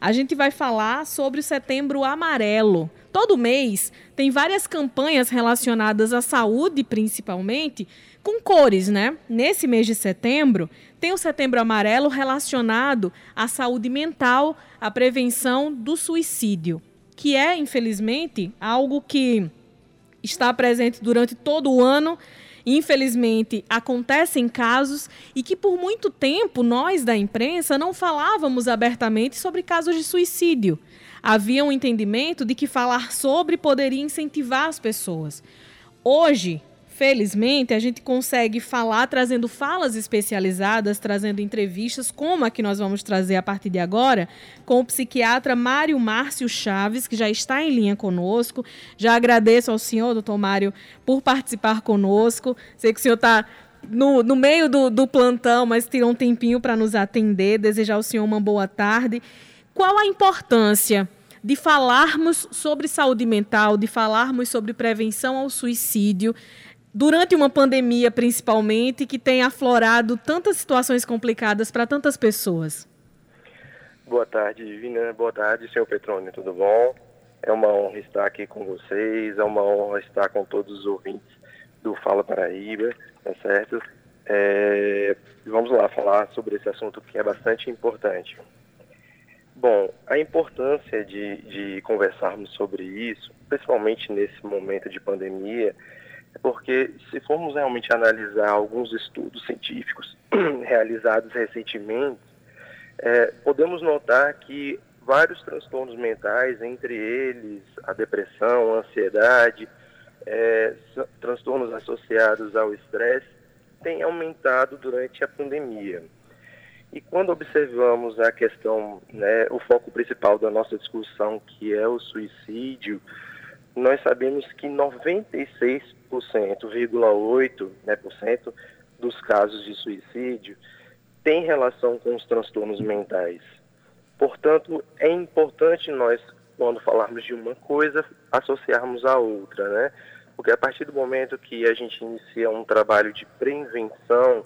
a gente vai falar sobre o Setembro Amarelo. Todo mês tem várias campanhas relacionadas à saúde, principalmente, com cores, né? Nesse mês de setembro, tem o Setembro Amarelo relacionado à saúde mental, à prevenção do suicídio, que é, infelizmente, algo que está presente durante todo o ano. Infelizmente, acontecem casos e que por muito tempo nós da imprensa não falávamos abertamente sobre casos de suicídio. Havia um entendimento de que falar sobre poderia incentivar as pessoas. Hoje, felizmente, a gente consegue falar trazendo falas especializadas, trazendo entrevistas, como a que nós vamos trazer a partir de agora, com o psiquiatra Mário Márcio Chaves, que já está em linha conosco. Já agradeço ao senhor, doutor Mário, por participar conosco. Sei que o senhor está no, no meio do, do plantão, mas tirou um tempinho para nos atender. Desejar ao senhor uma boa tarde. Qual a importância de falarmos sobre saúde mental, de falarmos sobre prevenção ao suicídio durante uma pandemia, principalmente, que tem aflorado tantas situações complicadas para tantas pessoas? Boa tarde, Divina. Boa tarde, senhor Petrônio. Tudo bom? É uma honra estar aqui com vocês, é uma honra estar com todos os ouvintes do Fala Paraíba, tá certo? É, vamos lá falar sobre esse assunto que é bastante importante. Bom, a importância de, de conversarmos sobre isso, principalmente nesse momento de pandemia, porque se formos realmente analisar alguns estudos científicos realizados recentemente, é, podemos notar que vários transtornos mentais, entre eles a depressão, a ansiedade, é, transtornos associados ao estresse, têm aumentado durante a pandemia. E quando observamos a questão, né, o foco principal da nossa discussão, que é o suicídio, nós sabemos que 96,8% né, por cento dos casos de suicídio tem relação com os transtornos mentais. Portanto, é importante nós, quando falarmos de uma coisa, associarmos a outra, né? Porque a partir do momento que a gente inicia um trabalho de prevenção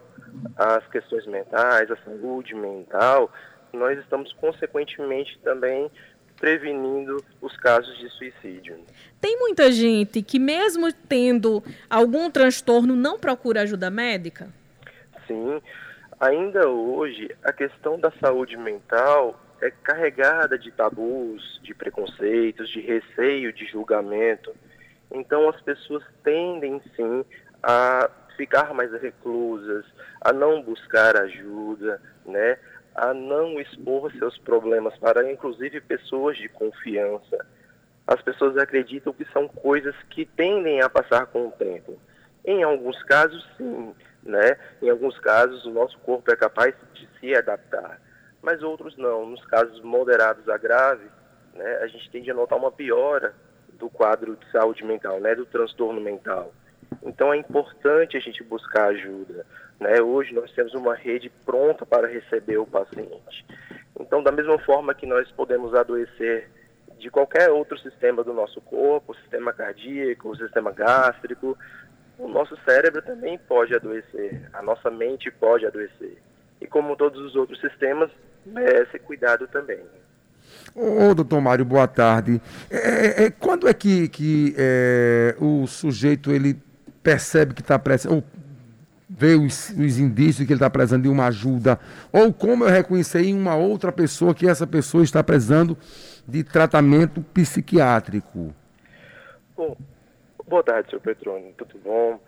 às questões mentais, à saúde mental, nós estamos consequentemente também prevenindo os casos de suicídio. Tem muita gente que, mesmo tendo algum transtorno, não procura ajuda médica? Sim. Ainda hoje, a questão da saúde mental é carregada de tabus, de preconceitos, de receio de julgamento. Então, as pessoas tendem, sim, a ficar mais reclusas, a não buscar ajuda, né? A não expor seus problemas para, inclusive, pessoas de confiança. As pessoas acreditam que são coisas que tendem a passar com o tempo. Em alguns casos, sim, né? Em alguns casos, o nosso corpo é capaz de se adaptar, mas outros não. Nos casos moderados a graves, né, a gente tende a notar uma piora do quadro de saúde mental, né, do transtorno mental. Então é importante a gente buscar ajuda. Né? Hoje nós temos uma rede pronta para receber o paciente. Então, da mesma forma que nós podemos adoecer de qualquer outro sistema do nosso corpo, sistema cardíaco, sistema gástrico, o nosso cérebro também pode adoecer, a nossa mente pode adoecer. E como todos os outros sistemas, merece cuidado também. Ô, doutor Mário, boa tarde. É, é, é quando é que, que é, o sujeito ele percebe que está precisando, ou vê os, os indícios que ele está precisando de uma ajuda, ou como eu reconhecer em uma outra pessoa que essa pessoa está precisando de tratamento psiquiátrico? Bom, boa tarde, senhor Petrônio, tudo bom?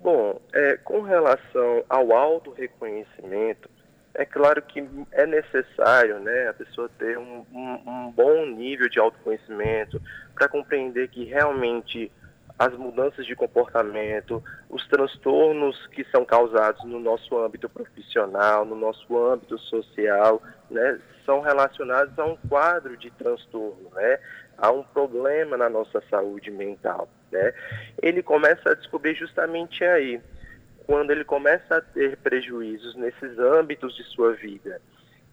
Bom, é, com relação ao auto-reconhecimento, é claro que é necessário né, a pessoa ter um, um, um bom nível de autoconhecimento para compreender que realmente as mudanças de comportamento, os transtornos que são causados no nosso âmbito profissional, no nosso âmbito social, né, são relacionados a um quadro de transtorno, né, a um problema na nossa saúde mental. Né. Ele começa a descobrir justamente aí, quando ele começa a ter prejuízos nesses âmbitos de sua vida.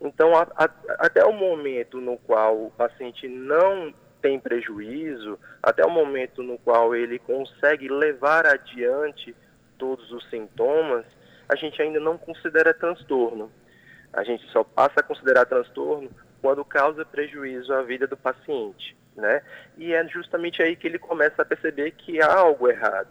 Então, a, a, até o momento no qual o paciente não tem prejuízo, até o momento no qual ele consegue levar adiante todos os sintomas, a gente ainda não considera transtorno. A gente só passa a considerar transtorno quando causa prejuízo à vida do paciente, né? E é justamente aí que ele começa a perceber que há algo errado.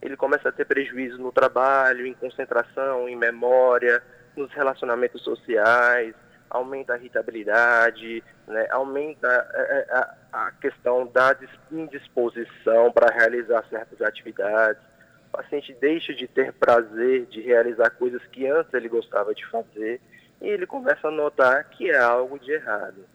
Ele começa a ter prejuízo no trabalho, em concentração, em memória, nos relacionamentos sociais, aumenta a irritabilidade, né? aumenta a, é, é, a, a questão da indisposição para realizar certas atividades. O paciente deixa de ter prazer de realizar coisas que antes ele gostava de fazer e ele começa a notar que é algo de errado.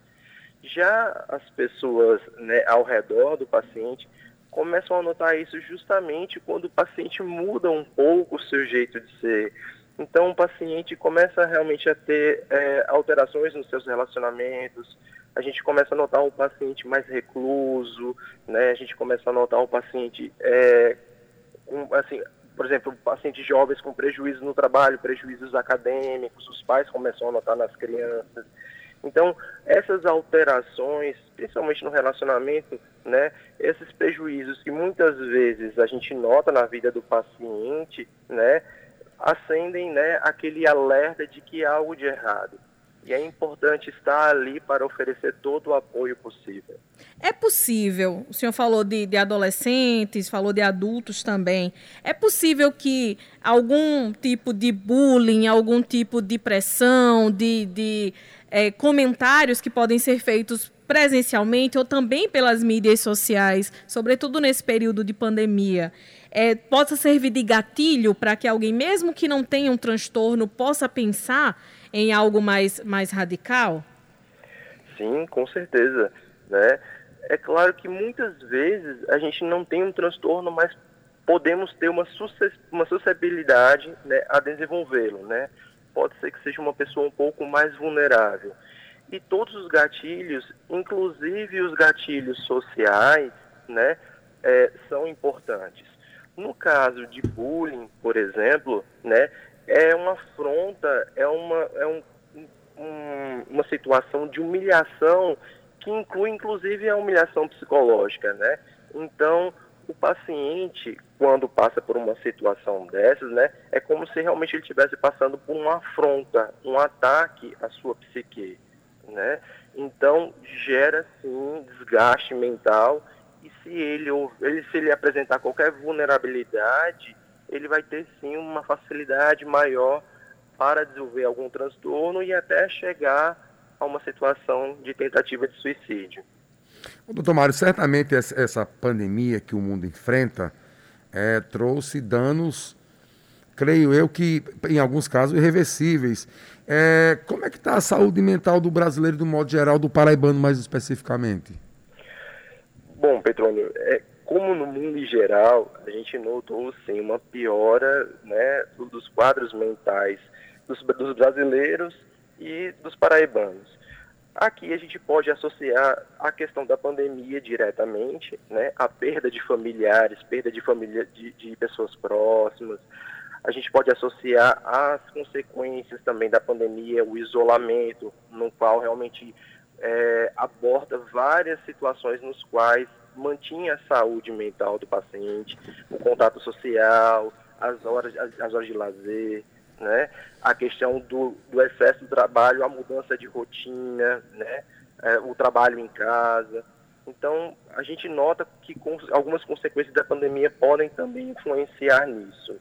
Já as pessoas né, ao redor do paciente começam a notar isso justamente quando o paciente muda um pouco o seu jeito de ser. Então o paciente começa realmente a ter é, alterações nos seus relacionamentos, a gente começa a notar um paciente mais recluso, né? a gente começa a notar um paciente é, assim, por exemplo, pacientes jovens com prejuízos no trabalho, prejuízos acadêmicos, os pais começam a notar nas crianças. Então, essas alterações, principalmente no relacionamento, né, esses prejuízos que muitas vezes a gente nota na vida do paciente, né, acendem, né, aquele alerta de que há algo de errado. E é importante estar ali para oferecer todo o apoio possível. É possível, o senhor falou de, de, adolescentes, falou de adultos também. É possível que algum tipo de bullying, algum tipo de pressão, de, de é, comentários que podem ser feitos presencialmente ou também pelas mídias sociais, sobretudo nesse período de pandemia, é, possa servir de gatilho para que alguém, mesmo que não tenha um transtorno, possa pensar em algo mais, mais radical? Sim, com certeza. Né? É claro que muitas vezes a gente não tem um transtorno, mas podemos ter uma, uma suscetibilidade né, a desenvolvê-lo. Né? Pode ser que seja uma pessoa um pouco mais vulnerável. E todos os gatilhos, inclusive os gatilhos sociais, né, é, são importantes. No caso de bullying, por exemplo, né, é uma afronta, é uma, é um, um, uma situação de humilhação que inclui inclusive a humilhação psicológica, né? Então, o paciente, quando passa por uma situação dessas, né, é como se realmente ele estivesse passando por uma afronta, um ataque à sua psique, né? Então, gera sim desgaste mental e se ele, ele se ele apresentar qualquer vulnerabilidade, ele vai ter sim uma facilidade maior para desenvolver algum transtorno e até chegar a uma situação de tentativa de suicídio. Doutor Mário, certamente essa pandemia que o mundo enfrenta é, trouxe danos, creio eu que em alguns casos irreversíveis. É, como é que está a saúde mental do brasileiro, do modo geral, do paraibano mais especificamente? Bom, Petrônio, é, como no mundo em geral, a gente notou sim uma piora né, dos quadros mentais dos, dos brasileiros e dos paraibanos. Aqui a gente pode associar a questão da pandemia diretamente, né, a perda de familiares, perda de família de, de pessoas próximas. A gente pode associar as consequências também da pandemia, o isolamento, no qual realmente é, aborda várias situações nos quais mantinha a saúde mental do paciente, o contato social, as horas, as, as horas de lazer, né? a questão do, do excesso de trabalho, a mudança de rotina, né? É, o trabalho em casa. Então, a gente nota que algumas consequências da pandemia podem também influenciar nisso.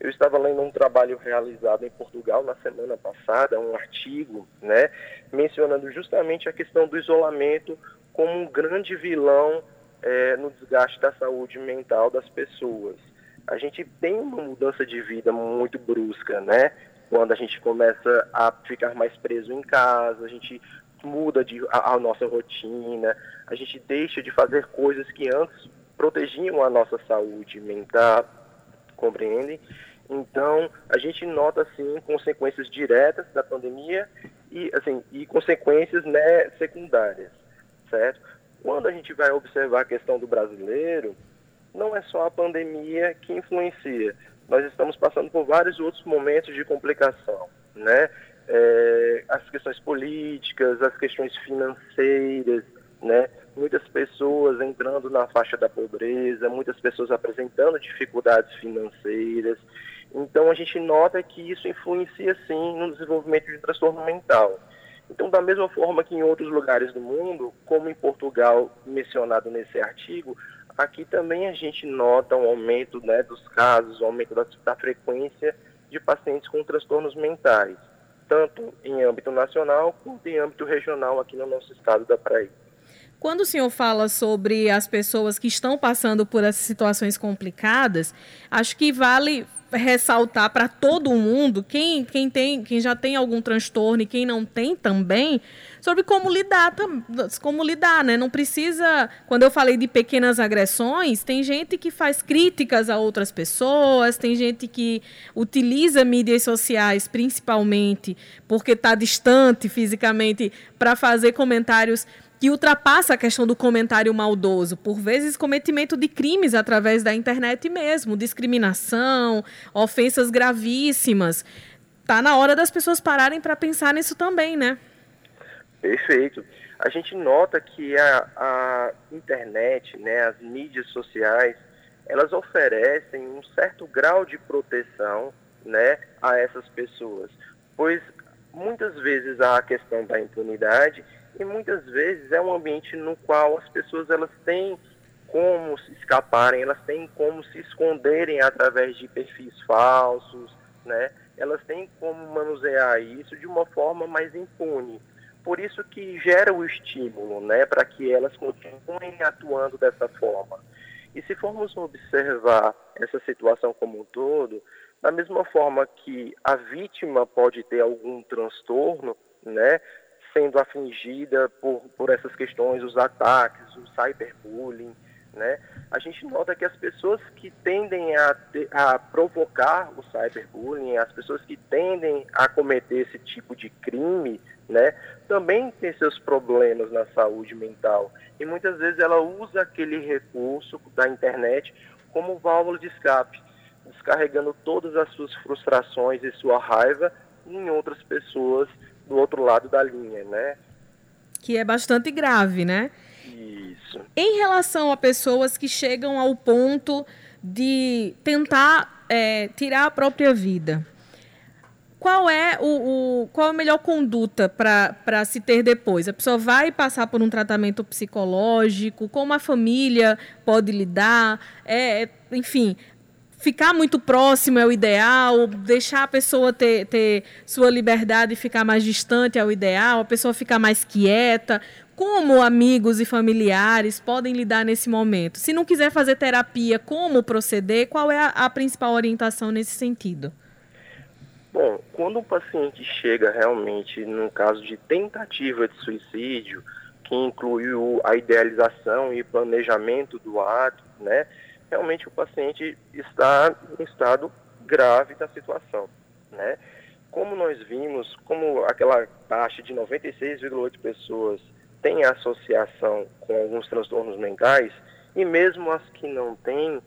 Eu estava lendo um trabalho realizado em Portugal na semana passada, um artigo, né, mencionando justamente a questão do isolamento como um grande vilão é, no desgaste da saúde mental das pessoas. A gente tem uma mudança de vida muito brusca, né? Quando a gente começa a ficar mais preso em casa, a gente muda de, a, a nossa rotina, a gente deixa de fazer coisas que antes protegiam a nossa saúde mental, compreendem? Então, a gente nota, assim, consequências diretas da pandemia e, assim, e consequências né, secundárias, certo? Quando a gente vai observar a questão do brasileiro, não é só a pandemia que influencia. Nós estamos passando por vários outros momentos de complicação, né? É, as questões políticas, as questões financeiras, né? Muitas pessoas entrando na faixa da pobreza, muitas pessoas apresentando dificuldades financeiras. Então a gente nota que isso influencia sim no desenvolvimento de transtorno mental. Então, da mesma forma que em outros lugares do mundo, como em Portugal, mencionado nesse artigo, aqui também a gente nota um aumento né, dos casos, um aumento da, da frequência de pacientes com transtornos mentais, tanto em âmbito nacional quanto em âmbito regional aqui no nosso estado da Paraíba. Quando o senhor fala sobre as pessoas que estão passando por essas situações complicadas, acho que vale ressaltar para todo mundo, quem, quem, tem, quem já tem algum transtorno e quem não tem também, sobre como lidar, como lidar, né? Não precisa, quando eu falei de pequenas agressões, tem gente que faz críticas a outras pessoas, tem gente que utiliza mídias sociais, principalmente porque está distante fisicamente, para fazer comentários que ultrapassa a questão do comentário maldoso, por vezes cometimento de crimes através da internet mesmo, discriminação, ofensas gravíssimas. Tá na hora das pessoas pararem para pensar nisso também, né? Perfeito. A gente nota que a, a internet, né, as mídias sociais, elas oferecem um certo grau de proteção, né, a essas pessoas, pois muitas vezes há a questão da impunidade e muitas vezes é um ambiente no qual as pessoas elas têm como se escaparem, elas têm como se esconderem através de perfis falsos, né? Elas têm como manusear isso de uma forma mais impune. Por isso que gera o estímulo, né, para que elas continuem atuando dessa forma. E se formos observar essa situação como um todo, da mesma forma que a vítima pode ter algum transtorno, né, sendo afligida por, por essas questões, os ataques, o cyberbullying, né? A gente nota que as pessoas que tendem a, a provocar o cyberbullying, as pessoas que tendem a cometer esse tipo de crime, né, também têm seus problemas na saúde mental. E muitas vezes ela usa aquele recurso da internet como válvula de escape, descarregando todas as suas frustrações e sua raiva em outras pessoas do outro lado da linha, né? Que é bastante grave, né? Isso. Em relação a pessoas que chegam ao ponto de tentar é, tirar a própria vida, qual é o, o qual a melhor conduta para se ter depois? A pessoa vai passar por um tratamento psicológico? Como a família pode lidar? É, enfim, ficar muito próximo é o ideal, deixar a pessoa ter, ter sua liberdade e ficar mais distante é o ideal, a pessoa ficar mais quieta. Como amigos e familiares podem lidar nesse momento? Se não quiser fazer terapia, como proceder? Qual é a, a principal orientação nesse sentido? Bom, quando o paciente chega realmente num caso de tentativa de suicídio, que inclui a idealização e planejamento do ato, né? Realmente o paciente está em estado grave da situação, né? Como nós vimos, como aquela taxa de 96,8 pessoas tem associação com alguns transtornos mentais, e mesmo as que não têm,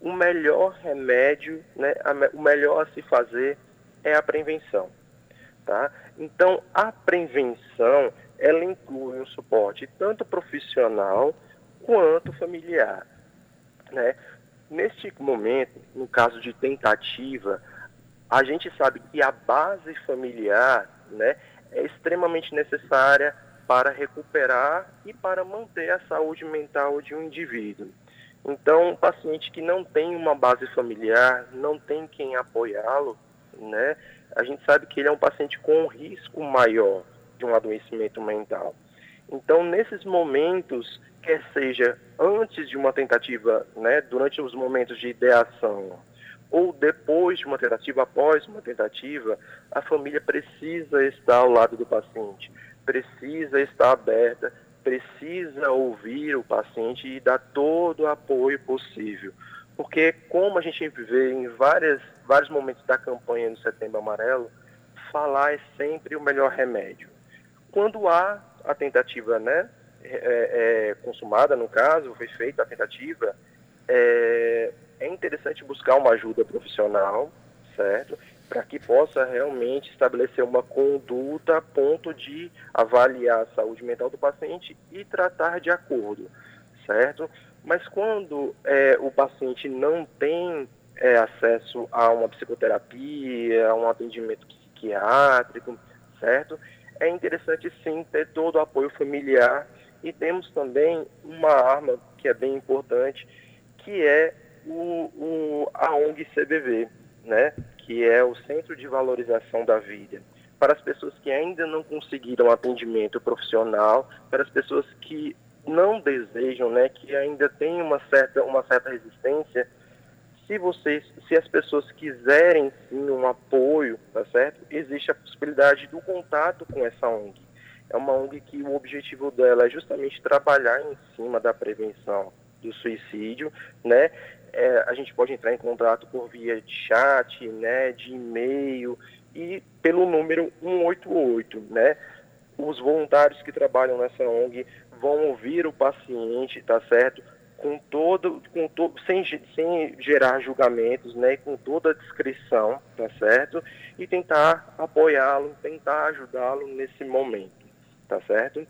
o melhor remédio, né, o melhor a se fazer é a prevenção, tá? Então, a prevenção, ela inclui um suporte tanto profissional quanto familiar. Né? Neste momento, no caso de tentativa, a gente sabe que a base familiar né, é extremamente necessária para recuperar e para manter a saúde mental de um indivíduo. Então, um paciente que não tem uma base familiar, não tem quem apoiá-lo, né, a gente sabe que ele é um paciente com um risco maior de um adoecimento mental. Então, nesses momentos, quer seja antes de uma tentativa, né, durante os momentos de ideação, ou depois de uma tentativa, após uma tentativa, a família precisa estar ao lado do paciente, precisa estar aberta, precisa ouvir o paciente e dar todo o apoio possível. Porque, como a gente vê em várias, vários momentos da campanha do Setembro Amarelo, falar é sempre o melhor remédio. Quando há a tentativa né, é, é, consumada, no caso, foi feita a tentativa, é, é interessante buscar uma ajuda profissional, certo? Para que possa realmente estabelecer uma conduta a ponto de avaliar a saúde mental do paciente e tratar de acordo, certo? Mas quando é, o paciente não tem é, acesso a uma psicoterapia, a um atendimento psiquiátrico, certo? É interessante sim ter todo o apoio familiar e temos também uma arma que é bem importante, que é o, o, a ONG CBV, né? que é o Centro de Valorização da Vida. Para as pessoas que ainda não conseguiram atendimento profissional, para as pessoas que não desejam, né, que ainda têm uma certa, uma certa resistência, se vocês, se as pessoas quiserem sim um apoio, tá certo? Existe a possibilidade do contato com essa ONG. É uma ONG que o objetivo dela é justamente trabalhar em cima da prevenção do suicídio, né? É, a gente pode entrar em contato por via de chat, né, de e-mail e pelo número 188, né? Os voluntários que trabalham nessa ONG vão ouvir o paciente, tá certo? Com todo, com todo, sem, sem gerar julgamentos, né? Com toda a descrição, tá certo? E tentar apoiá-lo, tentar ajudá-lo nesse momento, tá certo?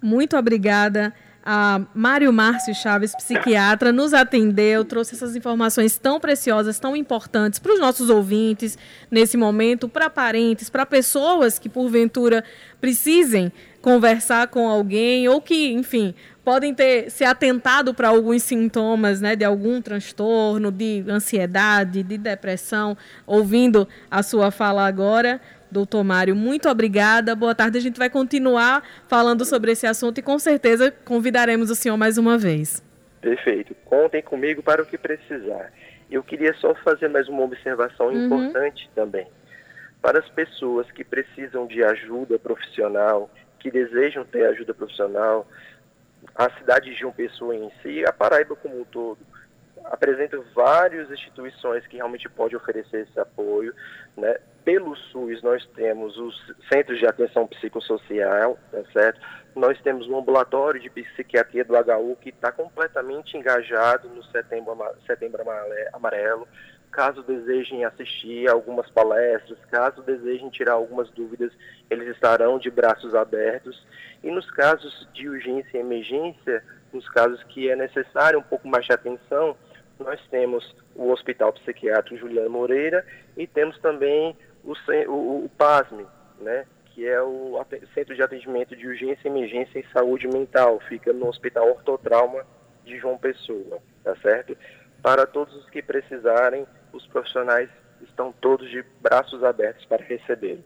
Muito obrigada a Mário Márcio Chaves, psiquiatra, nos atendeu, trouxe essas informações tão preciosas, tão importantes para os nossos ouvintes nesse momento, para parentes, para pessoas que porventura precisem conversar com alguém ou que, enfim, podem ter se atentado para alguns sintomas, né, de algum transtorno, de ansiedade, de depressão, ouvindo a sua fala agora. Doutor Mário, muito obrigada. Boa tarde. A gente vai continuar falando sobre esse assunto e com certeza convidaremos o senhor mais uma vez. Perfeito. Contem comigo para o que precisar. Eu queria só fazer mais uma observação uhum. importante também. Para as pessoas que precisam de ajuda profissional, que desejam ter ajuda profissional, a cidade de João Pessoa em si, a Paraíba como um todo, apresenta várias instituições que realmente podem oferecer esse apoio, né? Pelo SUS, nós temos os Centros de Atenção Psicossocial, tá certo? Nós temos um ambulatório de psiquiatria do HU que está completamente engajado no setembro, setembro Amarelo. Caso desejem assistir algumas palestras, caso desejem tirar algumas dúvidas, eles estarão de braços abertos. E nos casos de urgência e emergência, nos casos que é necessário um pouco mais de atenção, nós temos o Hospital Psiquiátrico Juliano Moreira e temos também o, o, o PASME, né, que é o Centro de Atendimento de Urgência, Emergência e Saúde Mental, fica no Hospital Ortotrauma de João Pessoa, tá certo? Para todos os que precisarem, os profissionais estão todos de braços abertos para receber.